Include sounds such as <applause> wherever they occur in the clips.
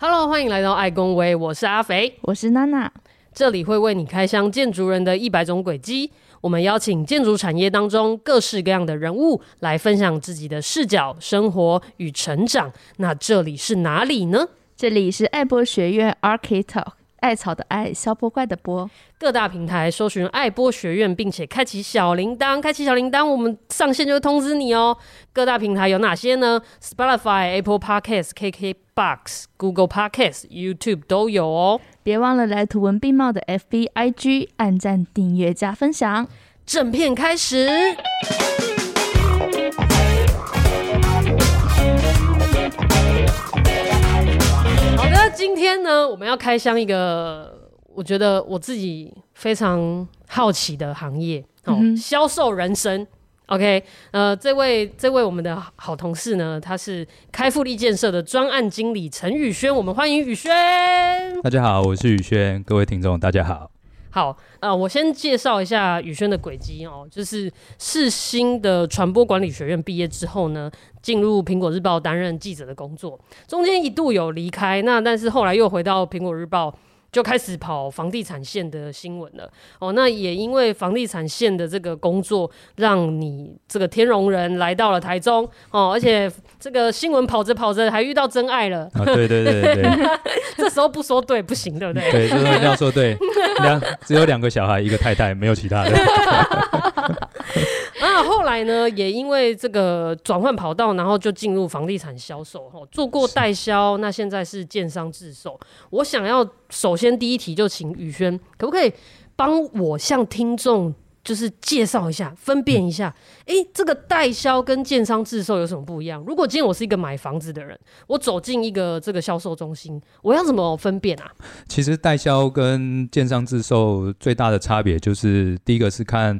Hello，欢迎来到爱工微，我是阿肥，我是娜娜，这里会为你开箱建筑人的一百种轨迹。我们邀请建筑产业当中各式各样的人物来分享自己的视角、生活与成长。那这里是哪里呢？这里是爱博学院 Architalk。艾草的艾，消波怪的波，各大平台搜寻爱波学院，并且开启小铃铛，开启小铃铛，我们上线就会通知你哦。各大平台有哪些呢？Spotify、Apple Podcasts、KKBox、Google Podcasts、YouTube 都有哦。别忘了来图文并茂的 FB、IG 按赞、订阅、加分享。正片开始。今天呢，我们要开箱一个我觉得我自己非常好奇的行业哦，销、嗯、售人生。OK，呃，这位这位我们的好同事呢，他是开复力建设的专案经理陈宇轩，我们欢迎宇轩。大家好，我是宇轩，各位听众大家好。好，呃，我先介绍一下宇轩的轨迹哦，就是世新的传播管理学院毕业之后呢，进入苹果日报担任记者的工作，中间一度有离开，那但是后来又回到苹果日报。就开始跑房地产线的新闻了哦，那也因为房地产线的这个工作，让你这个天龙人来到了台中哦，而且这个新闻跑着跑着还遇到真爱了。啊，对对对对对，<laughs> 这时候不说对不行，对不对？对，就是要说对。两只有两个小孩，一个太太，没有其他的。<laughs> 啊，后来呢，也因为这个转换跑道，然后就进入房地产销售，哈，做过代销，那现在是建商自售。我想要首先第一题就请宇轩，可不可以帮我向听众就是介绍一下，分辨一下，哎、嗯欸，这个代销跟建商自售有什么不一样？如果今天我是一个买房子的人，我走进一个这个销售中心，我要怎么分辨啊？其实代销跟建商自售最大的差别就是，第一个是看。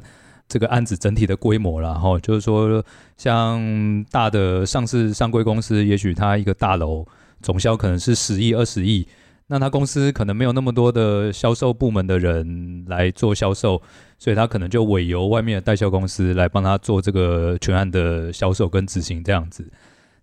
这个案子整体的规模了，哈，就是说，像大的上市上柜公司，也许它一个大楼总销可能是十亿、二十亿，那他公司可能没有那么多的销售部门的人来做销售，所以他可能就委由外面的代销公司来帮他做这个全案的销售跟执行这样子。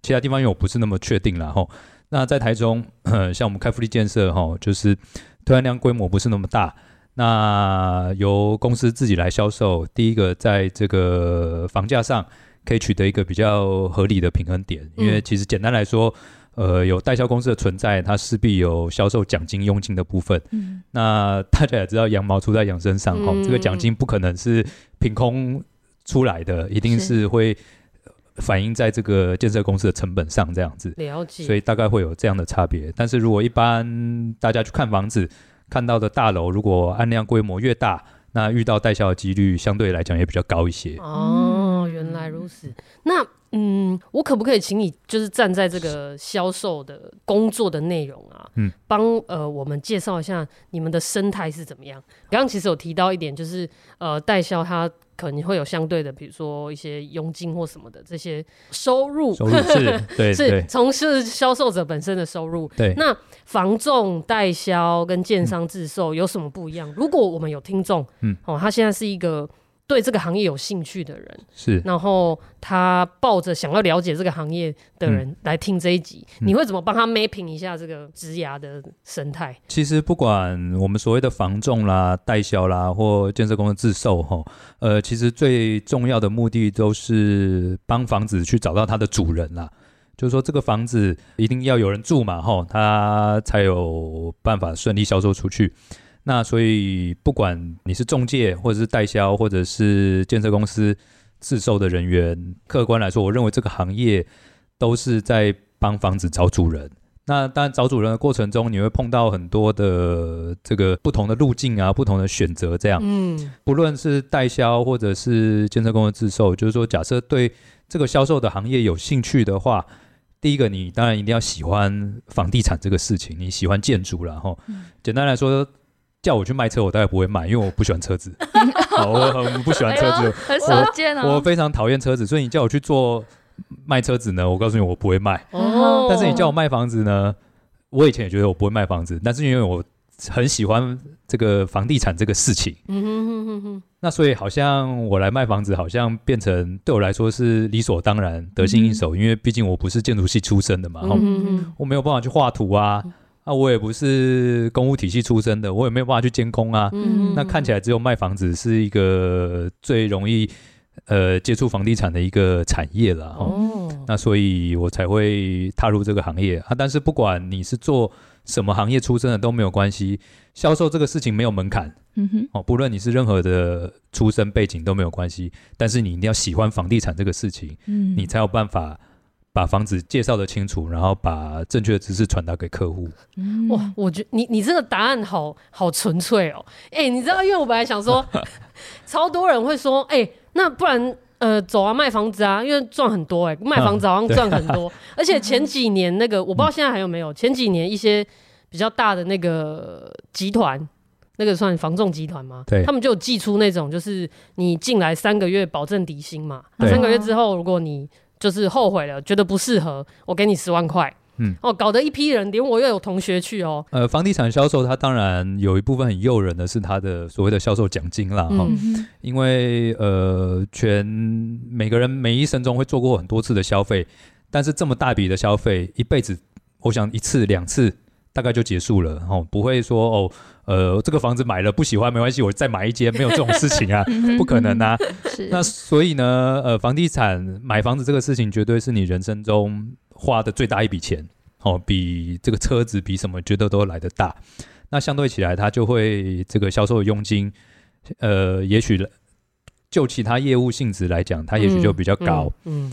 其他地方因为我不是那么确定了，哈。那在台中，<coughs> 像我们开福利建设，哈，就是推案量规模不是那么大。那由公司自己来销售，第一个在这个房价上可以取得一个比较合理的平衡点，因为其实简单来说，呃，有代销公司的存在，它势必有销售奖金、佣金的部分。嗯，那大家也知道，羊毛出在羊身上哈，这个奖金不可能是凭空出来的，一定是会反映在这个建设公司的成本上，这样子。了解。所以大概会有这样的差别。但是如果一般大家去看房子，看到的大楼，如果案量规模越大，那遇到代销的几率相对来讲也比较高一些。哦，原来如此。那嗯，我可不可以请你就是站在这个销售的工作的内容啊，嗯，帮呃我们介绍一下你们的生态是怎么样？刚刚其实有提到一点，就是呃代销它。可能会有相对的，比如说一些佣金或什么的这些收入，收入是，<laughs> 对，是从事销售者本身的收入。对，那房仲代销跟建商自售有什么不一样？嗯、如果我们有听众，嗯，哦，他现在是一个。对这个行业有兴趣的人是，然后他抱着想要了解这个行业的人来听这一集，嗯、你会怎么帮他 mapping 一下这个职涯的生态？其实不管我们所谓的房仲啦、代销啦，或建设公司自售哈，呃，其实最重要的目的都是帮房子去找到它的主人啦。就是说，这个房子一定要有人住嘛，哈，他才有办法顺利销售出去。那所以，不管你是中介，或者是代销，或者是建设公司自售的人员，客观来说，我认为这个行业都是在帮房子找主人。那当然，找主人的过程中，你会碰到很多的这个不同的路径啊，不同的选择。这样，嗯，不论是代销或者是建设公司自售，就是说，假设对这个销售的行业有兴趣的话，第一个，你当然一定要喜欢房地产这个事情，你喜欢建筑，然后，简单来说。叫我去卖车，我大概不会卖，因为我不喜欢车子。<laughs> 好，我很不喜欢车子，很少见哦。我非常讨厌车子，所以你叫我去做卖车子呢，我告诉你，我不会卖。哦。但是你叫我卖房子呢，我以前也觉得我不会卖房子，但是因为我很喜欢这个房地产这个事情。嗯哼哼哼哼。那所以好像我来卖房子，好像变成对我来说是理所当然、得心应手，因为毕竟我不是建筑系出身的嘛。嗯哼哼。我没有办法去画图啊。啊，我也不是公务体系出身的，我也没有办法去监工啊。嗯，那看起来只有卖房子是一个最容易呃接触房地产的一个产业了哦。那所以我才会踏入这个行业啊。但是不管你是做什么行业出身的都没有关系，销售这个事情没有门槛。嗯哼，哦，不论你是任何的出身背景都没有关系，但是你一定要喜欢房地产这个事情，嗯，你才有办法把房子介绍的清楚，然后把正确的知识传达给客户。嗯、哇，我觉得你你这个答案好好纯粹哦。哎、欸，你知道，因为我本来想说，<laughs> 超多人会说，哎、欸，那不然呃走啊卖房子啊，因为赚很多哎、欸，卖房子好像赚很多，嗯、<laughs> 而且前几年那个我不知道现在还有没有，前几年一些比较大的那个集团。那个算房仲集团吗？对，他们就有寄出那种，就是你进来三个月保证底薪嘛。三个月之后，如果你就是后悔了，觉得不适合，我给你十万块。嗯，哦，搞得一批人，连我又有同学去哦。呃，房地产销售，它当然有一部分很诱人的是它的所谓的销售奖金啦。哈、嗯，因为呃，全每个人每一生中会做过很多次的消费，但是这么大笔的消费，一辈子，我想一次两次。大概就结束了哦，不会说哦，呃，这个房子买了不喜欢没关系，我再买一间，没有这种事情啊，<laughs> 不可能啊。那所以呢，呃，房地产买房子这个事情，绝对是你人生中花的最大一笔钱哦，比这个车子比什么觉得都来得大。那相对起来，它就会这个销售的佣金，呃，也许就其他业务性质来讲，它也许就比较高。嗯。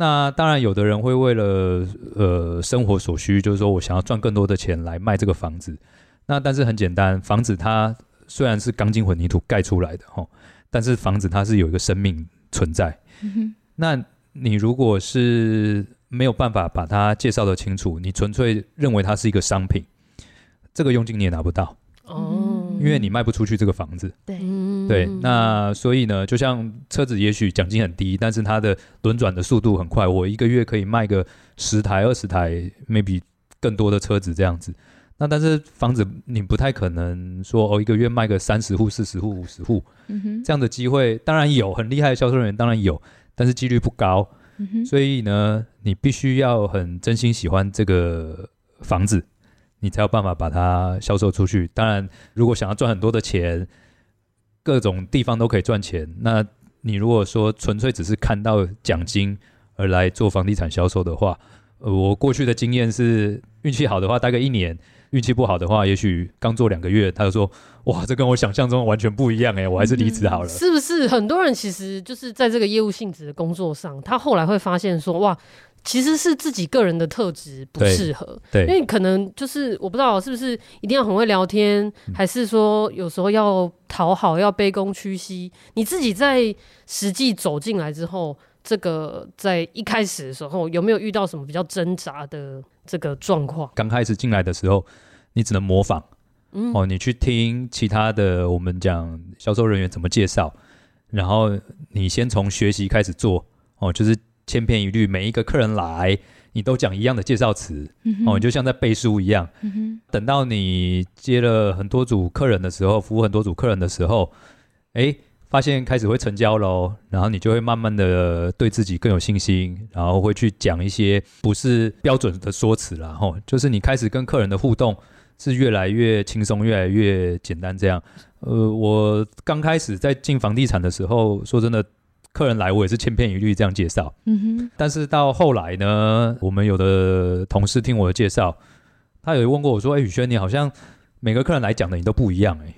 那当然，有的人会为了呃生活所需，就是说我想要赚更多的钱来卖这个房子。那但是很简单，房子它虽然是钢筋混凝土盖出来的哈，但是房子它是有一个生命存在。那你如果是没有办法把它介绍的清楚，你纯粹认为它是一个商品，这个佣金你也拿不到。哦，因为你卖不出去这个房子，对对，那所以呢，就像车子，也许奖金很低，但是它的轮转的速度很快，我一个月可以卖个十台、二十台，maybe 更多的车子这样子。那但是房子你不太可能说哦，一个月卖个三十户、四十户、五十户，嗯，这样的机会当然有，很厉害的销售人员当然有，但是几率不高。嗯，所以呢，你必须要很真心喜欢这个房子。你才有办法把它销售出去。当然，如果想要赚很多的钱，各种地方都可以赚钱。那你如果说纯粹只是看到奖金而来做房地产销售的话，呃，我过去的经验是，运气好的话大概一年，运气不好的话，也许刚做两个月，他就说：“哇，这跟我想象中完全不一样哎，我还是离职好了。”嗯，是不是？很多人其实就是在这个业务性质的工作上，他后来会发现说：“哇。”其实是自己个人的特质不适合，对，因为可能就是我不知道是不是一定要很会聊天，嗯、还是说有时候要讨好，要卑躬屈膝。你自己在实际走进来之后，这个在一开始的时候有没有遇到什么比较挣扎的这个状况？刚开始进来的时候，你只能模仿，嗯，哦，你去听其他的我们讲销售人员怎么介绍，然后你先从学习开始做，哦，就是。千篇一律，每一个客人来，你都讲一样的介绍词，嗯、哦，你就像在背书一样。嗯、等到你接了很多组客人的时候，服务很多组客人的时候，哎，发现开始会成交喽，然后你就会慢慢的对自己更有信心，然后会去讲一些不是标准的说辞了，吼、哦，就是你开始跟客人的互动是越来越轻松，越来越简单。这样，呃，我刚开始在进房地产的时候，说真的。客人来，我也是千篇一律这样介绍。嗯哼。但是到后来呢，我们有的同事听我的介绍，他有问过我说：“哎、欸，宇轩，你好像每个客人来讲的你都不一样。”哎，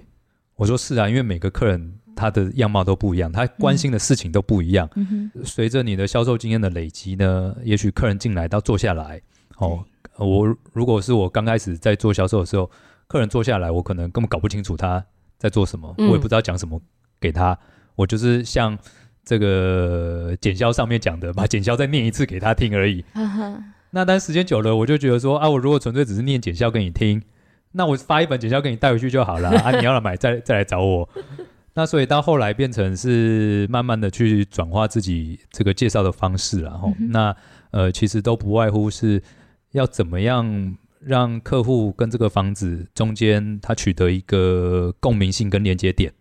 我说是啊，因为每个客人他的样貌都不一样，他关心的事情都不一样。嗯。随着你的销售经验的累积呢，也许客人进来到坐下来，哦，我如果是我刚开始在做销售的时候，客人坐下来，我可能根本搞不清楚他在做什么，我也不知道讲什么给他，我就是像。这个简销上面讲的，把简销再念一次给他听而已。那但时间久了，我就觉得说啊，我如果纯粹只是念简销给你听，那我发一本简销给你带回去就好了啊。你要来买，再再来找我。那所以到后来变成是慢慢的去转化自己这个介绍的方式，然后那呃，其实都不外乎是要怎么样让客户跟这个房子中间他取得一个共鸣性跟连接点。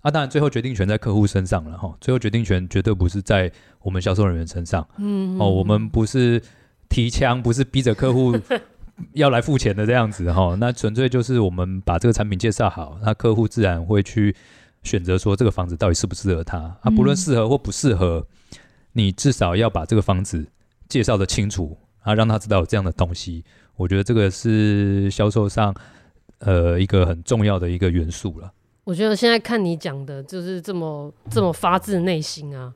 啊，当然，最后决定权在客户身上了哈。最后决定权绝对不是在我们销售人员身上。嗯，哦，我们不是提枪，不是逼着客户要来付钱的这样子哈。那纯粹就是我们把这个产品介绍好，那客户自然会去选择说这个房子到底适不适合他啊。不论适合或不适合，你至少要把这个房子介绍的清楚啊，让他知道有这样的东西。我觉得这个是销售上呃一个很重要的一个元素了。我觉得现在看你讲的就是这么这么发自内心啊。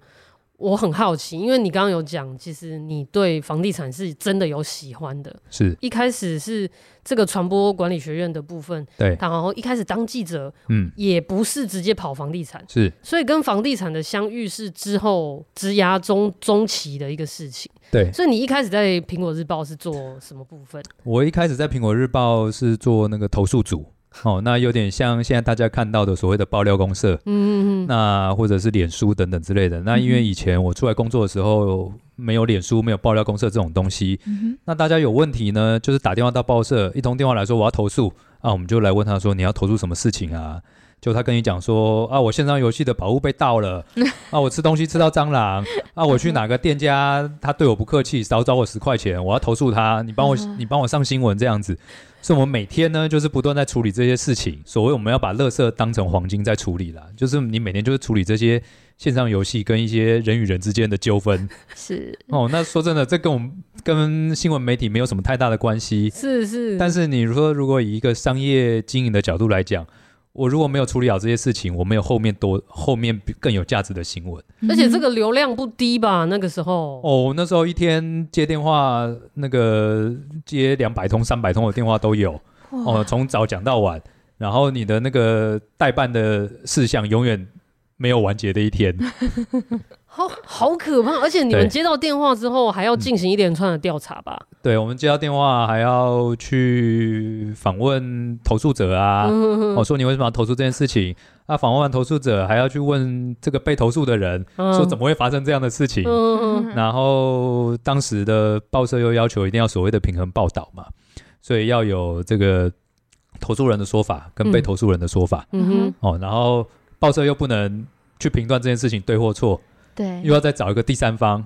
我很好奇，因为你刚刚有讲，其实你对房地产是真的有喜欢的。是一开始是这个传播管理学院的部分，对，然后一开始当记者，嗯，也不是直接跑房地产，是，所以跟房地产的相遇是之后职涯中中期的一个事情。对，所以你一开始在苹果日报是做什么部分？我一开始在苹果日报是做那个投诉组。<laughs> 哦，那有点像现在大家看到的所谓的爆料公社，嗯，那或者是脸书等等之类的。那因为以前我出来工作的时候，没有脸书，没有爆料公社这种东西。嗯，那大家有问题呢，就是打电话到报社，一通电话来说我要投诉啊，我们就来问他说，你要投诉什么事情啊？就他跟你讲说啊，我线上游戏的宝物被盗了，<laughs> 啊，我吃东西吃到蟑螂，啊，<laughs> 我去哪个店家他对我不客气，少找我十块钱，我要投诉他，你帮我你帮我上新闻这样子。所以我们每天呢，就是不断在处理这些事情。所谓我们要把垃圾当成黄金在处理啦，就是你每天就是处理这些线上游戏跟一些人与人之间的纠纷。<laughs> 是哦，那说真的，这跟我们跟新闻媒体没有什么太大的关系。是是。但是你说，如果以一个商业经营的角度来讲，我如果没有处理好这些事情，我没有后面多后面更有价值的新闻，而且这个流量不低吧？那个时候哦，那时候一天接电话，那个接两百通、三百通的电话都有哦，从早讲到晚，然后你的那个代办的事项永远没有完结的一天。<laughs> 好好可怕！而且你们接到电话之后，还要进行一连串的调查吧？对，我们接到电话还要去访问投诉者啊。我、嗯哦、说你为什么要投诉这件事情？啊，访问完投诉者还要去问这个被投诉的人，嗯、说怎么会发生这样的事情？嗯、然后当时的报社又要求一定要所谓的平衡报道嘛，所以要有这个投诉人的说法跟被投诉人的说法。嗯哼。哦，然后报社又不能去评断这件事情对或错。对，又要再找一个第三方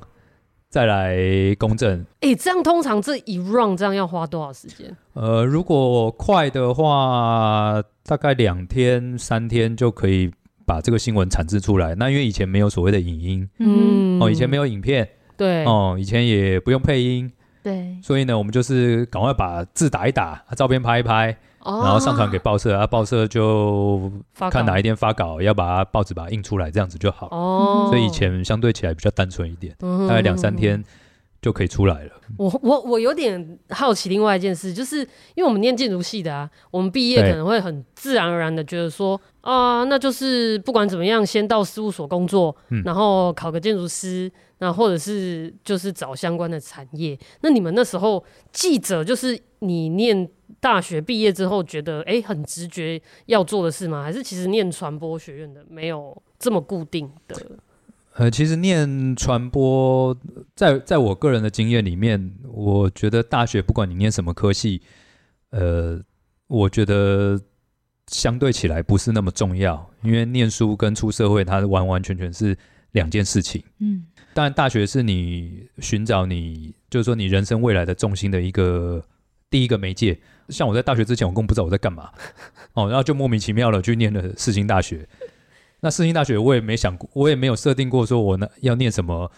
再来公证。哎、欸，这样通常这一 round 这样要花多少时间？呃，如果快的话，大概两天三天就可以把这个新闻产制出来。那因为以前没有所谓的影音，嗯，哦，以前没有影片，对，哦，以前也不用配音，对，所以呢，我们就是赶快把字打一打，照片拍一拍。然后上传给报社，啊，报社就看哪一天发稿，要把它报纸把它印出来，这样子就好。哦，所以以前相对起来比较单纯一点，大概两三天就可以出来了。我我我有点好奇，另外一件事，就是因为我们念建筑系的啊，我们毕业可能会很自然而然的觉得说啊，那就是不管怎么样，先到事务所工作，然后考个建筑师，那或者是就是找相关的产业。那你们那时候记者，就是你念。大学毕业之后，觉得哎、欸，很直觉要做的事吗？还是其实念传播学院的没有这么固定的？呃，其实念传播，在在我个人的经验里面，我觉得大学不管你念什么科系，呃，我觉得相对起来不是那么重要，因为念书跟出社会，它完完全全是两件事情。嗯，当然，大学是你寻找你，就是说你人生未来的重心的一个第一个媒介。像我在大学之前，我根本不知道我在干嘛，<laughs> 哦，然后就莫名其妙的去念了世新大学。那世新大学我也没想过，我也没有设定过说我呢要念什么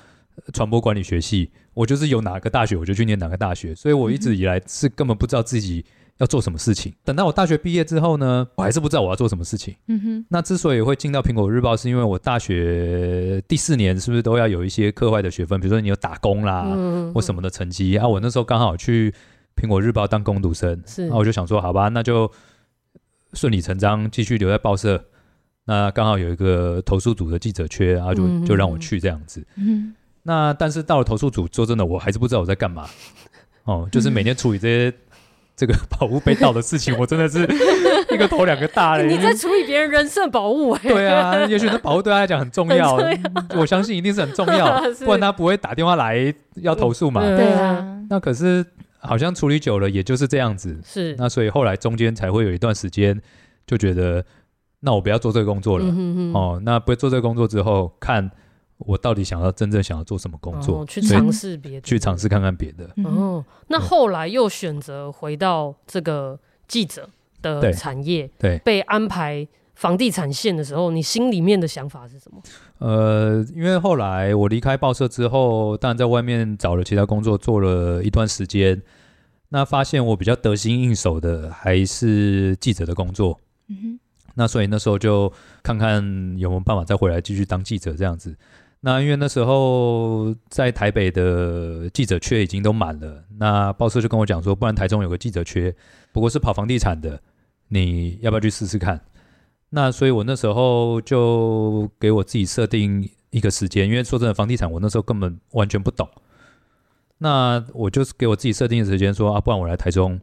传播管理学系，我就是有哪个大学我就去念哪个大学。所以我一直以来是根本不知道自己要做什么事情。等到我大学毕业之后呢，我还是不知道我要做什么事情。嗯哼。那之所以会进到苹果日报，是因为我大学第四年是不是都要有一些课外的学分，比如说你有打工啦，或什么的成绩啊？我那时候刚好去。苹果日报当工读生，是，那我就想说，好吧，那就顺理成章继续留在报社。那刚好有一个投诉组的记者缺，然后就就让我去这样子。嗯，那但是到了投诉组，说真的，我还是不知道我在干嘛。哦，就是每天处理这些 <laughs> 这个宝物被盗的事情，我真的是 <laughs> 一个头两个大嘞。你在处理别人人设宝物？对啊，也许那宝物对他来讲很重要，我相信一定是很重要，<laughs> 不然他不会打电话来要投诉嘛。对啊，那可是。好像处理久了，也就是这样子。是，那所以后来中间才会有一段时间，就觉得那我不要做这个工作了。嗯、哼哼哦，那不做这个工作之后，看我到底想要真正想要做什么工作，哦、去尝试别的，去尝试看看别的。哦，那后来又选择回到这个记者的产业，对，对被安排房地产线的时候，你心里面的想法是什么？呃，因为后来我离开报社之后，当然在外面找了其他工作，做了一段时间，那发现我比较得心应手的还是记者的工作。嗯哼，那所以那时候就看看有没有办法再回来继续当记者这样子。那因为那时候在台北的记者缺已经都满了，那报社就跟我讲说，不然台中有个记者缺，不过是跑房地产的，你要不要去试试看？那所以我那时候就给我自己设定一个时间，因为说真的，房地产我那时候根本完全不懂。那我就是给我自己设定的时间，说啊，不然我来台中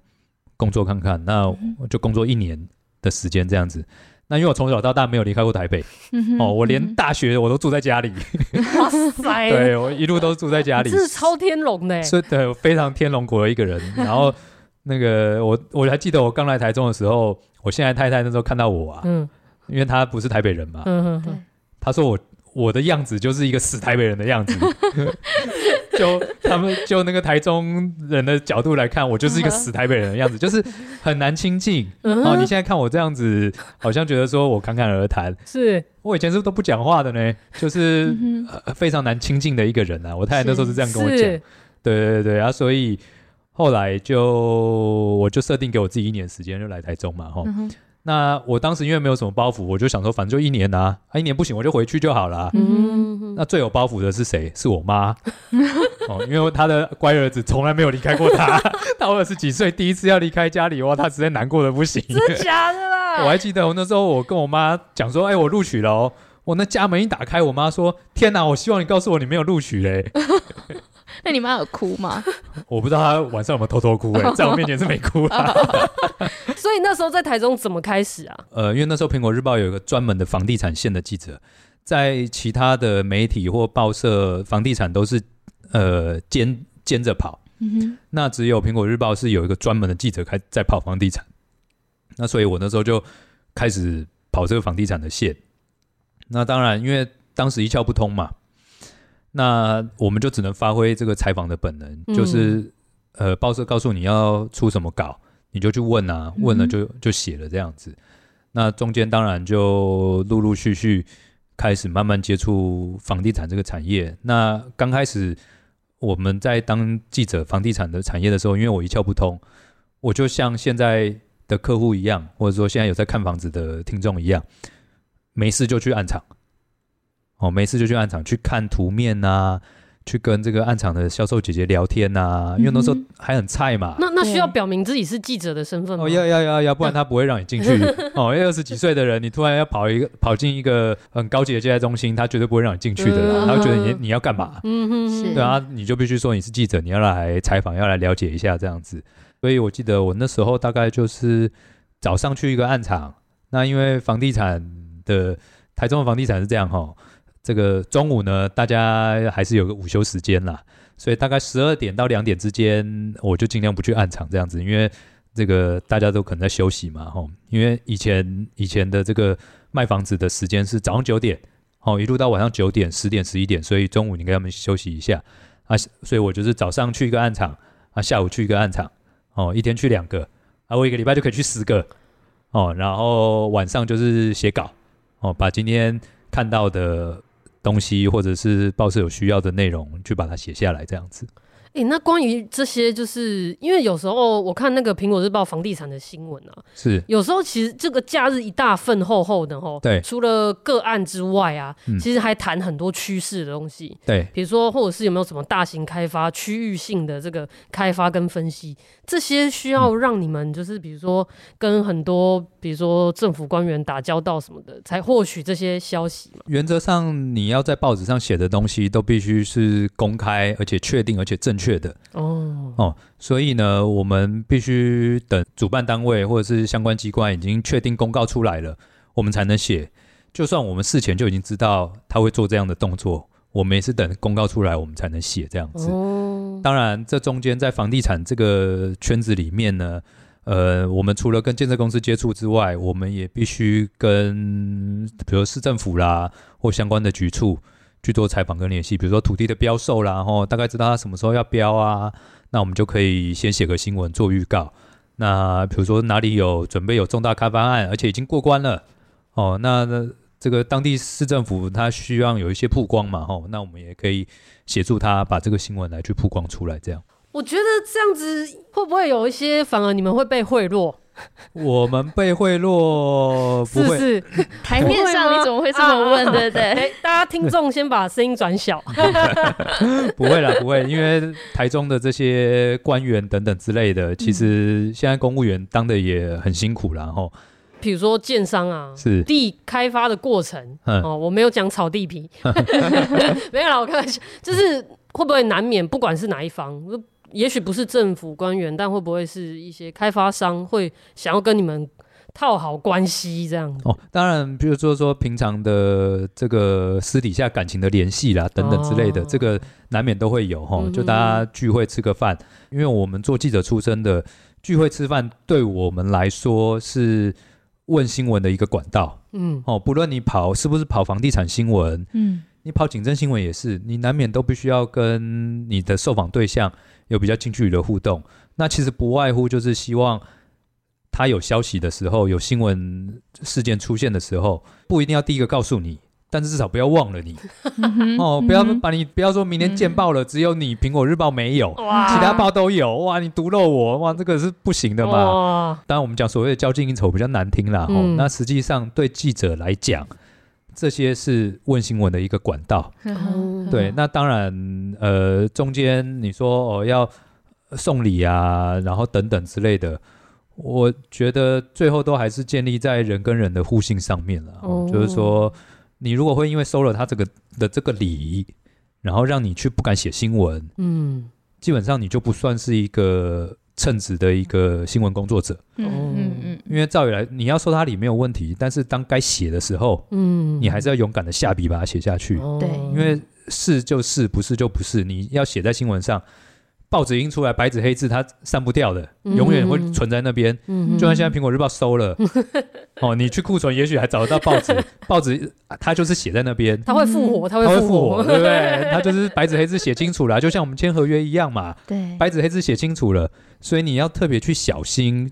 工作看看，那我就工作一年的时间这样子。那因为我从小到大没有离开过台北，嗯、哦，我连大学我都住在家里。<laughs> 哇塞！对，我一路都住在家里，这是超天龙的，是的，非常天龙国的一个人。然后那个我我还记得我刚来台中的时候，我现在太太那时候看到我啊，嗯，因为她不是台北人嘛，嗯嗯，她说我我的样子就是一个死台北人的样子。<laughs> 就他们就那个台中人的角度来看，我就是一个死台北人的样子，就是很难亲近。哦，你现在看我这样子，好像觉得说我侃侃而谈。是我以前是不是都不讲话的呢？就是、呃、非常难亲近的一个人啊。我太太那时候是这样跟我讲。对对对啊，所以后来就我就设定给我自己一年时间就来台中嘛，哈。那我当时因为没有什么包袱，我就想说，反正就一年啊，啊一年不行我就回去就好了。嗯，那最有包袱的是谁？是我妈。<laughs> 哦，因为他的乖儿子从来没有离开过他，<laughs> 到二十几岁第一次要离开家里，哇，他实在难过的不行。真的假的啦？<laughs> 我还记得我那时候我跟我妈讲说，哎、欸，我录取了哦。我那家门一打开，我妈说：“天哪，我希望你告诉我你没有录取嘞。”那你妈有哭吗？<laughs> 我不知道他晚上有没有偷偷哭哎，<laughs> 在我面前是没哭啊。<laughs> 所以那时候在台中怎么开始啊？呃，因为那时候苹果日报有一个专门的房地产线的记者，在其他的媒体或报社，房地产都是呃兼兼着跑。那只有苹果日报是有一个专门的记者开在跑房地产。那所以我那时候就开始跑这个房地产的线。那当然，因为当时一窍不通嘛。那我们就只能发挥这个采访的本能，嗯、就是呃，报社告诉你要出什么稿，你就去问啊，问了就就写了这样子。那中间当然就陆陆续续开始慢慢接触房地产这个产业。那刚开始我们在当记者房地产的产业的时候，因为我一窍不通，我就像现在的客户一样，或者说现在有在看房子的听众一样，没事就去暗场。哦，没事就去暗场去看图面呐、啊，去跟这个暗场的销售姐姐聊天呐、啊，因为那时候还很菜嘛。那那需要表明自己是记者的身份吗？哦，要要要要，不然他不会让你进去。<laughs> 哦，因为二十几岁的人，你突然要跑一个跑进一个很高级的接待中心，他绝对不会让你进去的啦。他会觉得你你要干嘛？嗯哼，对啊，你就必须说你是记者，你要来采访，要来了解一下这样子。所以我记得我那时候大概就是早上去一个暗场，那因为房地产的台中的房地产是这样哈。这个中午呢，大家还是有个午休时间啦，所以大概十二点到两点之间，我就尽量不去暗场这样子，因为这个大家都可能在休息嘛，吼。因为以前以前的这个卖房子的时间是早上九点，哦，一路到晚上九点、十点、十一点，所以中午你给他们休息一下啊。所以我就是早上去一个暗场啊，下午去一个暗场，哦，一天去两个啊，我一个礼拜就可以去十个哦。然后晚上就是写稿哦，把今天看到的。东西或者是报社有需要的内容，去把它写下来，这样子。诶、欸，那关于这些，就是因为有时候我看那个《苹果日报》房地产的新闻啊，是有时候其实这个假日一大份厚厚的吼，对，除了个案之外啊，嗯、其实还谈很多趋势的东西，对，比如说或者是有没有什么大型开发、区域性的这个开发跟分析，这些需要让你们就是比如说跟很多比如说政府官员打交道什么的，才获取这些消息嘛。原则上，你要在报纸上写的东西都必须是公开，而且确定，而且正确。确的哦哦，所以呢，我们必须等主办单位或者是相关机关已经确定公告出来了，我们才能写。就算我们事前就已经知道他会做这样的动作，我们也是等公告出来，我们才能写这样子。哦，当然，这中间在房地产这个圈子里面呢，呃，我们除了跟建设公司接触之外，我们也必须跟比如市政府啦或相关的局处。去做采访跟联系，比如说土地的标售啦，然后大概知道他什么时候要标啊，那我们就可以先写个新闻做预告。那比如说哪里有准备有重大开发案，而且已经过关了，哦，那这个当地市政府他需要有一些曝光嘛，哦，那我们也可以协助他把这个新闻来去曝光出来，这样。我觉得这样子会不会有一些反而你们会被贿赂？我们被贿赂不会，是是 <laughs> 台面上你怎么会这么问？对不对？欸、大家听众先把声音转小。<laughs> 不会啦，不会，因为台中的这些官员等等之类的，其实现在公务员当的也很辛苦啦。吼。比如说建商啊，是地开发的过程哦，我没有讲炒地皮，<laughs> 没有啦，我开玩笑，就是会不会难免，不管是哪一方。也许不是政府官员，但会不会是一些开发商会想要跟你们套好关系这样？哦，当然，比如说说平常的这个私底下感情的联系啦，等等之类的，哦、这个难免都会有哈。就大家聚会吃个饭，嗯、因为我们做记者出身的，聚会吃饭对我们来说是问新闻的一个管道。嗯，哦，不论你跑是不是跑房地产新闻，嗯，你跑警政新闻也是，你难免都必须要跟你的受访对象。有比较近距离的互动，那其实不外乎就是希望他有消息的时候，有新闻事件出现的时候，不一定要第一个告诉你，但是至少不要忘了你哦，不要把你不要说明天见报了，只有你苹果日报没有，其他报都有哇，你独漏我哇，这个是不行的嘛。当然我们讲所谓的交际应酬比较难听啦，哦，那实际上对记者来讲。这些是问新闻的一个管道，对。那当然，呃，中间你说哦要送礼啊，然后等等之类的，我觉得最后都还是建立在人跟人的互信上面了。哦，就是说，你如果会因为收了他这个的这个礼，然后让你去不敢写新闻，嗯，基本上你就不算是一个。称职的一个新闻工作者，嗯嗯嗯，因为照理来，你要说他理没有问题，但是当该写的时候，嗯，你还是要勇敢的下笔把它写下去，对，因为是就是，不是就不是，你要写在新闻上。报纸印出来白纸黑字，它删不掉的，永远会存在那边。嗯、哼就算现在苹果日报收了，嗯、<laughs> 哦，你去库存也许还找得到报纸，<laughs> 报纸它就是写在那边，它会复活，它会复活，活，对不对？<laughs> 它就是白纸黑字写清楚了，就像我们签合约一样嘛。对，白纸黑字写清楚了，所以你要特别去小心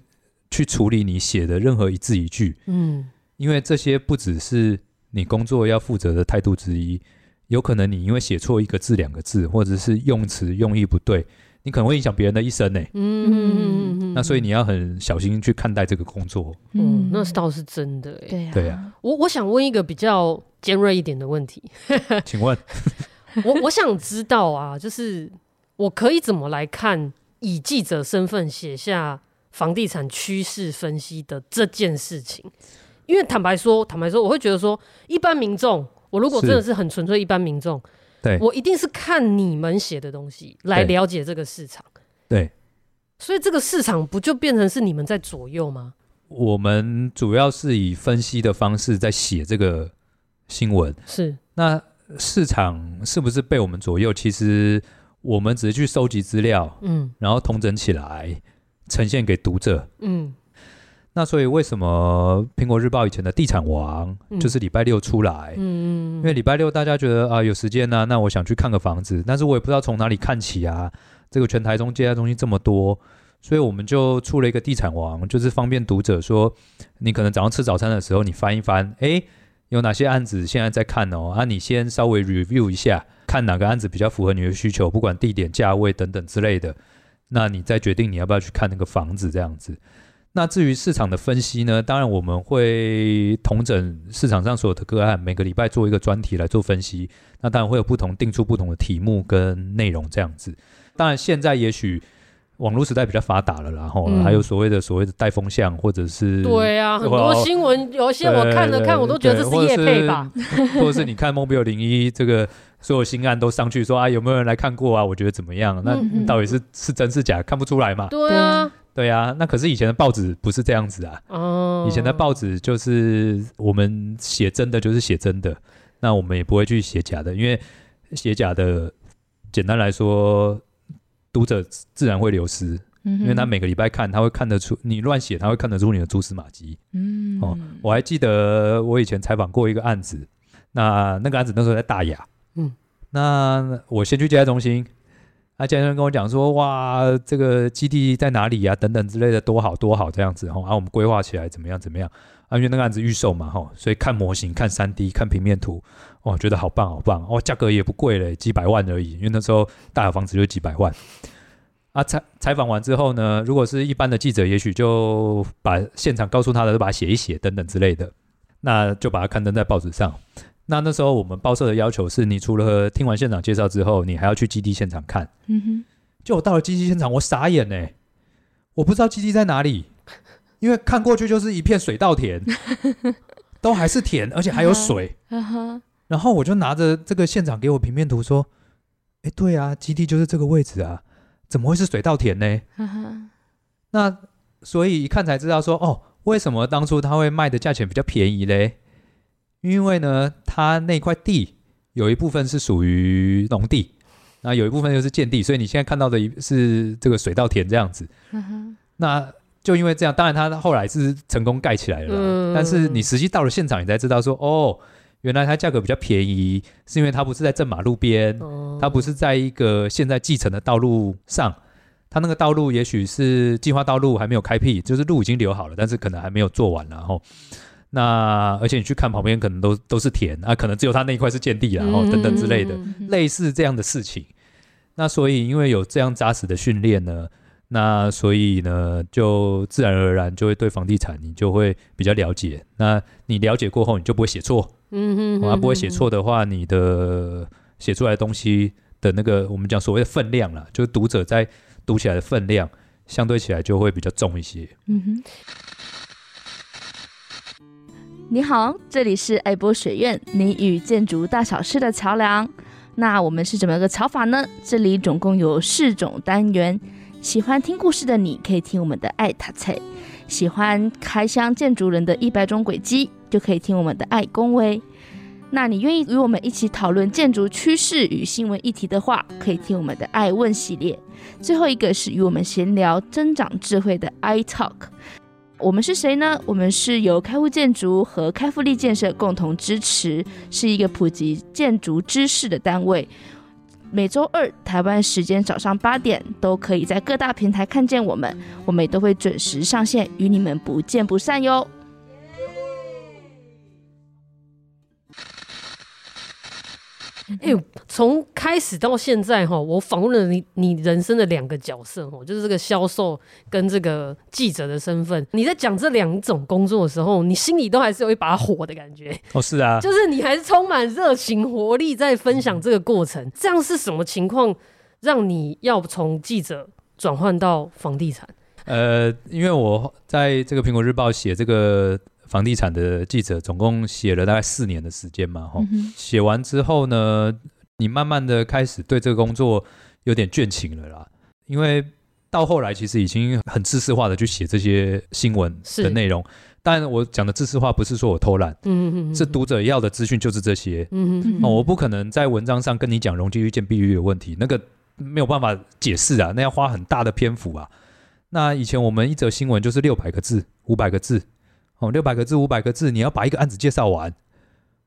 去处理你写的任何一字一句。嗯，因为这些不只是你工作要负责的态度之一。有可能你因为写错一个字、两个字，或者是用词用意不对，你可能会影响别人的一生呢。嗯嗯嗯，那所以你要很小心去看待这个工作。嗯，那是倒是真的。对呀。对呀。我我想问一个比较尖锐一点的问题，请问，<laughs> 我我想知道啊，就是我可以怎么来看以记者身份写下房地产趋势分析的这件事情？因为坦白说，坦白说，我会觉得说，一般民众。我如果真的是很纯粹一般民众，对，我一定是看你们写的东西来了解这个市场，对，所以这个市场不就变成是你们在左右吗？我们主要是以分析的方式在写这个新闻，是。那市场是不是被我们左右？其实我们只是去收集资料，嗯，然后统整起来呈现给读者，嗯。那所以为什么苹果日报以前的地产王就是礼拜六出来？嗯，因为礼拜六大家觉得啊有时间呢，那我想去看个房子，但是我也不知道从哪里看起啊。这个全台中接待中心这么多，所以我们就出了一个地产王，就是方便读者说，你可能早上吃早餐的时候，你翻一翻，哎，有哪些案子现在在看哦？啊，你先稍微 review 一下，看哪个案子比较符合你的需求，不管地点、价位等等之类的，那你再决定你要不要去看那个房子这样子。那至于市场的分析呢？当然我们会统整市场上所有的个案，每个礼拜做一个专题来做分析。那当然会有不同定出不同的题目跟内容这样子。当然现在也许网络时代比较发达了，然后还有所谓的所谓的带风向，或者是对啊，很多新闻有一些我看了看，我都觉得这是业配吧。<laughs> 或者是你看 Mobile 01这个所有新案都上去说啊，有没有人来看过啊？我觉得怎么样？那到底是是真是假？看不出来嘛？对啊。对啊，那可是以前的报纸不是这样子啊。哦，以前的报纸就是我们写真的，就是写真的。那我们也不会去写假的，因为写假的，简单来说，读者自然会流失。嗯，因为他每个礼拜看，他会看得出你乱写，他会看得出你的蛛丝马迹。嗯，哦，我还记得我以前采访过一个案子，那那个案子那时候在大雅。嗯，那我先去接待中心，啊，接待中心跟我讲说，哇，这个基地在哪里啊？等等之类的，多好多好这样子，吼，啊，我们规划起来怎么样怎么样？啊，因为那个案子预售嘛，哈，所以看模型、看三 D、看平面图，哇，觉得好棒好棒，哦，价格也不贵嘞，几百万而已，因为那时候大小房子就几百万。啊，采采访完之后呢，如果是一般的记者，也许就把现场告诉他的都把它写一写等等之类的，那就把它刊登在报纸上。那那时候我们报社的要求是，你除了听完现场介绍之后，你还要去基地现场看。嗯哼。就我到了基地现场，我傻眼呢，我不知道基地在哪里，因为看过去就是一片水稻田，<laughs> 都还是田，而且还有水。然后我就拿着这个现场给我平面图说：“哎，对啊，基地就是这个位置啊。”怎么会是水稻田呢？那所以一看才知道说哦，为什么当初他会卖的价钱比较便宜嘞？因为呢，他那块地有一部分是属于农地，那有一部分又是建地，所以你现在看到的是这个水稻田这样子。那就因为这样，当然他后来是成功盖起来了，但是你实际到了现场，你才知道说哦。原来它价格比较便宜，是因为它不是在正马路边，它不是在一个现在继承的道路上，它那个道路也许是计划道路还没有开辟，就是路已经留好了，但是可能还没有做完，然后那而且你去看旁边可能都都是田啊，可能只有它那一块是建地，然后等等之类的，类似这样的事情。那所以因为有这样扎实的训练呢。那所以呢，就自然而然就会对房地产你就会比较了解。那你了解过后，你就不会写错。嗯哼，那不会写错的话，你的写出来的东西的那个我们讲所谓的分量啦，就是读者在读起来的分量，相对起来就会比较重一些。嗯哼。你好，这里是爱波学院，你与建筑大小事的桥梁。那我们是怎么个桥法呢？这里总共有四种单元。喜欢听故事的你，可以听我们的爱塔菜；喜欢开箱建筑人的一百种轨迹，就可以听我们的爱工威。那你愿意与我们一起讨论建筑趋势与新闻议题的话，可以听我们的爱问系列。最后一个是与我们闲聊增长智慧的 i talk。我们是谁呢？我们是由开户建筑和开复力建设共同支持，是一个普及建筑知识的单位。每周二台湾时间早上八点，都可以在各大平台看见我们，我们也都会准时上线，与你们不见不散哟。哎呦，从开始到现在哈，我访问了你，你人生的两个角色哈，就是这个销售跟这个记者的身份。你在讲这两种工作的时候，你心里都还是有一把火的感觉。哦，是啊，就是你还是充满热情活力在分享这个过程。这样是什么情况让你要从记者转换到房地产？呃，因为我在这个苹果日报写这个。房地产的记者总共写了大概四年的时间嘛，哈、嗯，写完之后呢，你慢慢的开始对这个工作有点倦情了啦，因为到后来其实已经很知识化的去写这些新闻的内容，但我讲的知识化不是说我偷懒，嗯是读者要的资讯就是这些，嗯我不可能在文章上跟你讲容积率、建蔽率的问题，那个没有办法解释啊，那要花很大的篇幅啊，那以前我们一则新闻就是六百个字、五百个字。哦，六百个字、五百个字，你要把一个案子介绍完，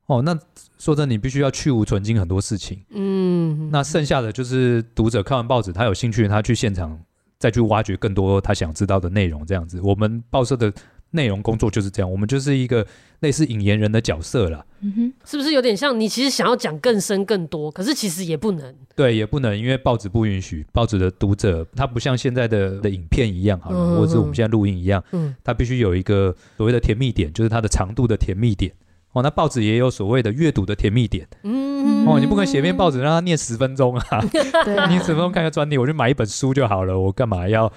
哦，那说真的，你必须要去无存菁很多事情，嗯，那剩下的就是读者看完报纸，他有兴趣，他去现场再去挖掘更多他想知道的内容，这样子，我们报社的。内容工作就是这样，我们就是一个类似引言人的角色啦。嗯哼，是不是有点像你其实想要讲更深更多，可是其实也不能。对，也不能，因为报纸不允许。报纸的读者他不像现在的的影片一样，好了，嗯、或者是我们现在录音一样，嗯，他必须有一个所谓的甜蜜点，就是它的长度的甜蜜点。哦，那报纸也有所谓的阅读的甜蜜点。嗯，哦，你不可能写篇报纸让他念十分钟啊，<laughs> <laughs> 你十分钟看个专题，我就买一本书就好了，我干嘛要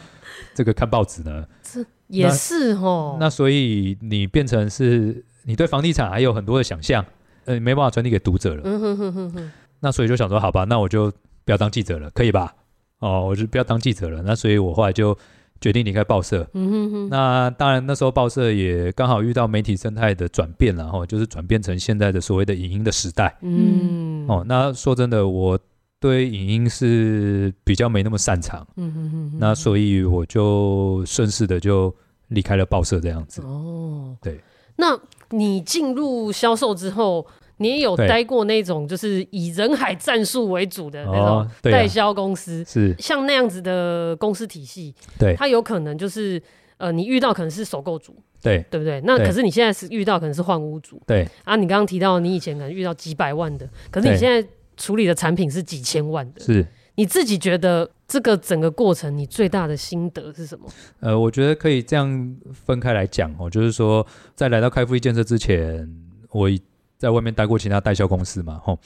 这个看报纸呢？也是哦，那所以你变成是你对房地产还有很多的想象，呃，没办法传递给读者了。嗯哼哼哼哼。那所以就想说，好吧，那我就不要当记者了，可以吧？哦，我就不要当记者了。那所以我后来就决定离开报社。嗯哼哼。那当然那时候报社也刚好遇到媒体生态的转变，然后就是转变成现在的所谓的影音的时代。嗯。哦，那说真的，我对影音是比较没那么擅长。嗯哼哼哼。那所以我就顺势的就。离开了报社这样子哦，对。那你进入销售之后，你也有待过那种就是以人海战术为主的那种代销公司，哦啊、是像那样子的公司体系，对，它有可能就是呃，你遇到可能是首购组，对，对不对？那可是你现在是遇到可能是换屋组，对啊，你刚刚提到你以前可能遇到几百万的，可是你现在处理的产品是几千万的，是你自己觉得这个整个过程你最大的心得是什么？呃，我觉得可以这样分开来讲哦，就是说在来到开复一建设之前，我。在外面待过其他代销公司嘛，吼，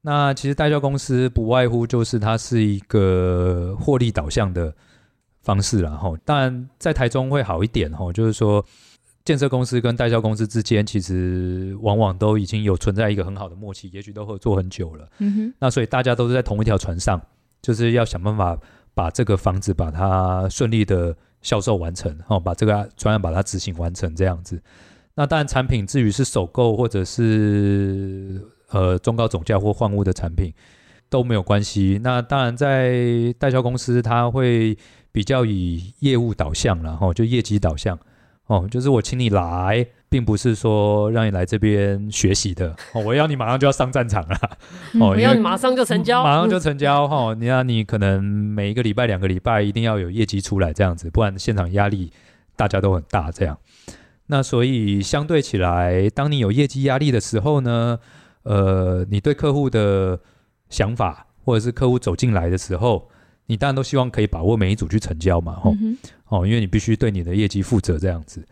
那其实代销公司不外乎就是它是一个获利导向的方式啦，吼。当然在台中会好一点，吼，就是说建设公司跟代销公司之间其实往往都已经有存在一个很好的默契，也许都合作很久了。嗯哼。那所以大家都是在同一条船上，就是要想办法把这个房子把它顺利的销售完成，哦，把这个专案把它执行完成这样子。那当然，产品至于是首购或者是呃中高总价或换屋的产品都没有关系。那当然，在代销公司，它会比较以业务导向，然后就业绩导向哦，就是我请你来，并不是说让你来这边学习的哦，我要你马上就要上战场了哦，我要你马上就成交，马上就成交哈。你要你可能每一个礼拜、两个礼拜一定要有业绩出来这样子，不然现场压力大家都很大这样。那所以相对起来，当你有业绩压力的时候呢，呃，你对客户的想法，或者是客户走进来的时候，你当然都希望可以把握每一组去成交嘛，吼、嗯，哦，因为你必须对你的业绩负责这样子。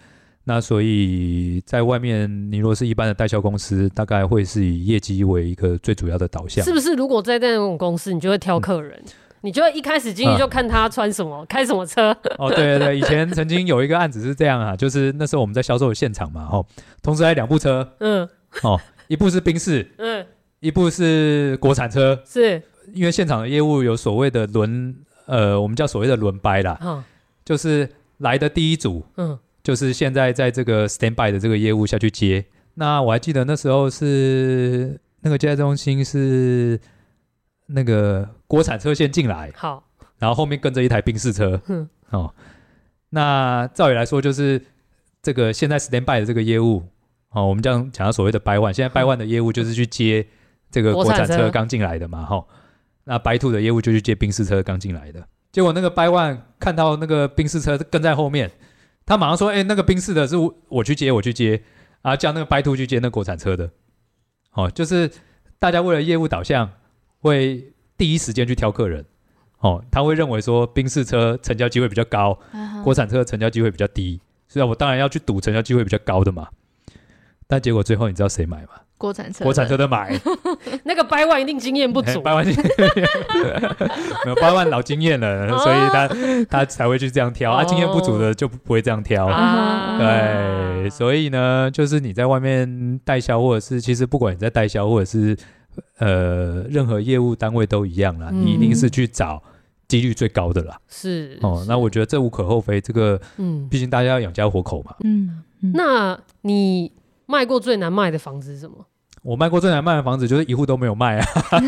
那所以在外面，你如果是一般的代销公司，大概会是以业绩为一个最主要的导向。是不是？如果在那种公司，你就会挑客人？嗯你就一开始进去就看他穿什么，啊、开什么车。<laughs> 哦，对对对，以前曾经有一个案子是这样啊，就是那时候我们在销售的现场嘛，哦，同时来两部车，嗯，哦，一部是宾士，嗯，一部是国产车，是因为现场的业务有所谓的轮，呃，我们叫所谓的轮掰啦，嗯，就是来的第一组，嗯，就是现在在这个 stand by 的这个业务下去接。那我还记得那时候是那个接待中心是。那个国产车先进来，好，然后后面跟着一台宾士车，嗯，哦，那照理来说就是这个现在 stand by 的这个业务，哦，我们这样讲到所谓的 buy one，现在 buy one 的业务就是去接这个国产车。刚进来的嘛，哈、哦，那 buy two 的业务就去接宾士车刚进来的，结果那个 buy one 看到那个宾士车跟在后面，他马上说，哎，那个宾士的是我去接，我去接，啊，叫那个 buy two 去接那个国产车的，哦，就是大家为了业务导向。会第一时间去挑客人，哦，他会认为说宾士车成交机会比较高，uh huh. 国产车成交机会比较低，所以我当然要去赌成交机会比较高的嘛。但结果最后你知道谁买吗？国产车，国产车的买，<laughs> 那个百万一定经验不足，<laughs> 百万经没有百万老经验了，所以他他才会去这样挑，他、oh. 啊、经验不足的就不会这样挑。Uh. 对，所以呢，就是你在外面代销，或者是其实不管你在代销，或者是。呃，任何业务单位都一样啦，嗯、你一定是去找几率最高的啦。是哦，那我觉得这无可厚非，这个，嗯，毕竟大家要养家活口嘛。嗯，嗯，那你卖过最难卖的房子是什么？我卖过最难卖的房子就是一户都没有卖啊，<laughs>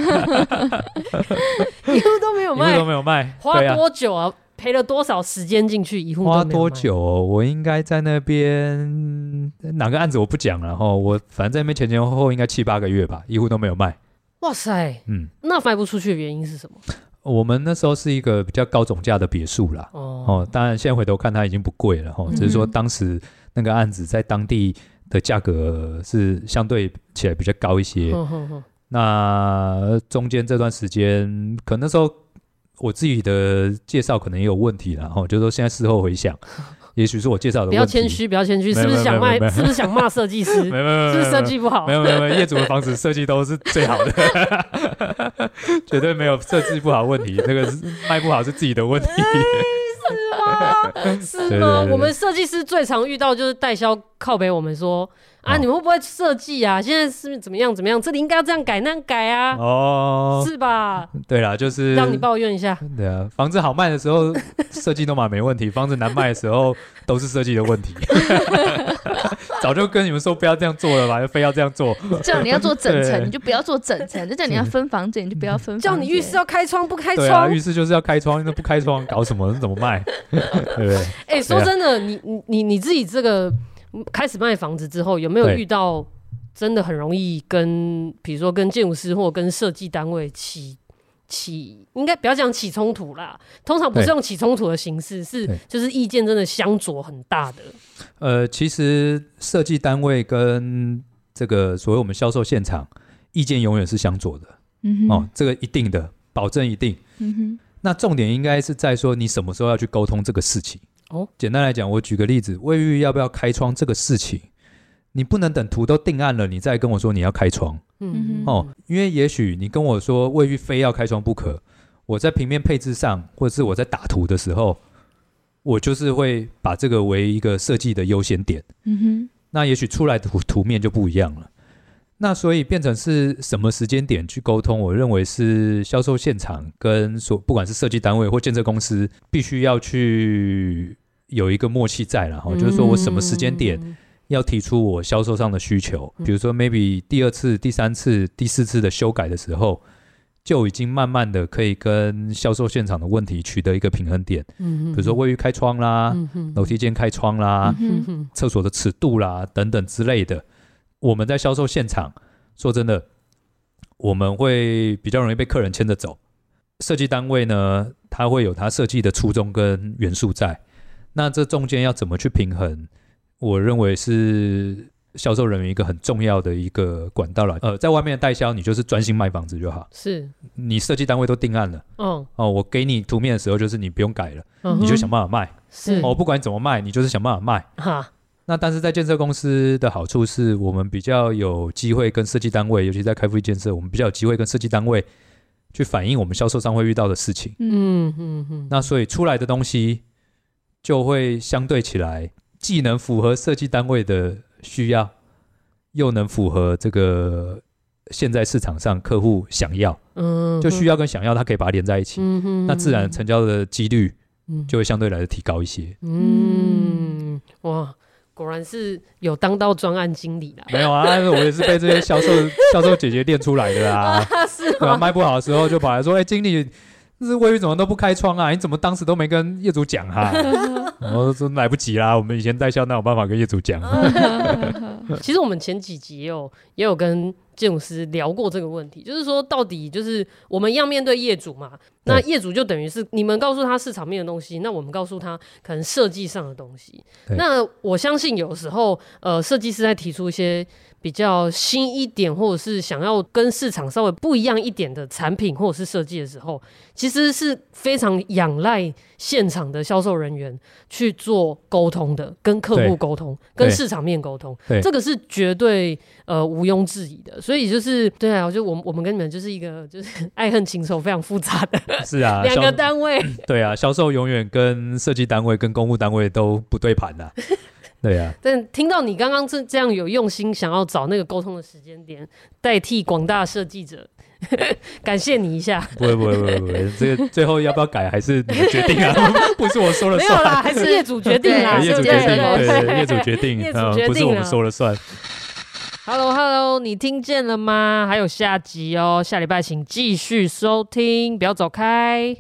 一户都没有卖，一户都没有卖，花多久啊？赔了多少时间进去？一户花多久？我应该在那边哪个案子我不讲了哈。我反正在那边前前后后应该七八个月吧，一户都没有卖。哇塞，嗯，那卖不出去的原因是什么？我们那时候是一个比较高总价的别墅啦。哦，哦，当然现在回头看它已经不贵了哈，只是说当时那个案子在当地的价格是相对起来比较高一些。那中间这段时间，可能那时候。我自己的介绍可能也有问题，然后就是说现在事后回想，<laughs> 也许是我介绍的问题。不要谦虚，不要谦虚，是不是想卖？是不是想骂设计师？<laughs> 没有没有，是不是设计不好？没有没有没有，业主的房子设计都是最好的，<laughs> 绝对没有设计不好问题。那个卖不好是自己的问题。<laughs> 是吗？是吗？我们设计师最常遇到就是代销靠北，我们说。啊，你们会不会设计啊？现在是怎么样？怎么样？这里应该要这样改，那样改啊？哦，是吧？对啦，就是让你抱怨一下。对啊，房子好卖的时候 <laughs> 设计都嘛没问题，房子难卖的时候都是设计的问题。<laughs> <laughs> 早就跟你们说不要这样做了吧，就 <laughs> 非要这样做。<laughs> 叫你要做整层，你就不要做整层；就叫你要分房间，你就不要分房。叫你浴室要开窗，不开窗。对啊，浴室就是要开窗，那不开窗搞什么？怎么卖？对不对？哎、欸，说真的，你你你你自己这个。开始卖房子之后，有没有遇到真的很容易跟，比如说跟建筑师或跟设计单位起起，应该不要讲起冲突啦。通常不是用起冲突的形式，是就是意见真的相左很大的。呃，其实设计单位跟这个所谓我们销售现场意见永远是相左的。嗯哼，哦，这个一定的，保证一定。嗯哼，那重点应该是在说你什么时候要去沟通这个事情。哦，简单来讲，我举个例子，卫浴要不要开窗这个事情。你不能等图都定案了，你再跟我说你要开窗。嗯哦，因为也许你跟我说卫浴非要开窗不可，我在平面配置上，或者是我在打图的时候，我就是会把这个为一个设计的优先点。嗯哼，那也许出来的图图面就不一样了。那所以变成是什么时间点去沟通？我认为是销售现场跟所不管是设计单位或建设公司，必须要去有一个默契在了哈，就是说我什么时间点。要提出我销售上的需求，比如说 maybe 第二次、第三次、第四次的修改的时候，就已经慢慢的可以跟销售现场的问题取得一个平衡点。嗯，比如说卫浴开窗啦，楼梯间开窗啦，厕所的尺度啦等等之类的。我们在销售现场，说真的，我们会比较容易被客人牵着走。设计单位呢，它会有它设计的初衷跟元素在，那这中间要怎么去平衡？我认为是销售人员一个很重要的一个管道了。呃，在外面的代销，你就是专心卖房子就好。是，你设计单位都定案了。嗯。哦，我给你图面的时候，就是你不用改了，嗯、哼你就想办法卖。是。哦，不管你怎么卖，你就是想办法卖。哈。那但是在建设公司的好处是我们比较有机会跟设计单位，尤其在开复建设，我们比较有机会跟设计单位去反映我们销售上会遇到的事情。嗯嗯嗯。那所以出来的东西就会相对起来。既能符合设计单位的需要，又能符合这个现在市场上客户想要，嗯，就需要跟想要，它可以把它连在一起，嗯哼，那自然成交的几率就会相对来的提高一些，嗯，哇，果然是有当到专案经理啦，没有啊，我也是被这些销售 <laughs> 销售姐姐练出来的啦，是吗？卖不好的时候就跑来说，哎，经理。这是卫浴怎么都不开窗啊？你怎么当时都没跟业主讲哈、啊？<laughs> 我说来不及啦，我们以前代销哪有办法跟业主讲？<laughs> 其实我们前几集也有也有跟建筑师聊过这个问题，就是说到底就是我们要面对业主嘛，那业主就等于是你们告诉他市场面的东西，那我们告诉他可能设计上的东西。那我相信有时候呃设计师在提出一些。比较新一点，或者是想要跟市场稍微不一样一点的产品或者是设计的时候，其实是非常仰赖现场的销售人员去做沟通的，跟客户沟通，跟市场面沟通，对这个是绝对呃毋庸置疑的。所以就是对啊，就我们我们跟你们就是一个就是爱恨情仇非常复杂的，是啊，<laughs> 两个单位，<laughs> 对啊，销售永远跟设计单位跟公务单位都不对盘的、啊。对呀、啊，但听到你刚刚这这样有用心，想要找那个沟通的时间点，代替广大设计者，<laughs> 感谢你一下。不会不会不会不会，<laughs> 这个最后要不要改还是你们决定啊，<laughs> 不是我说了算。没有啦，还是业主决定啦，业主决定，对，业主决定，业主决定，不是我们说了算。Hello Hello，你听见了吗？还有下集哦，下礼拜请继续收听，不要走开。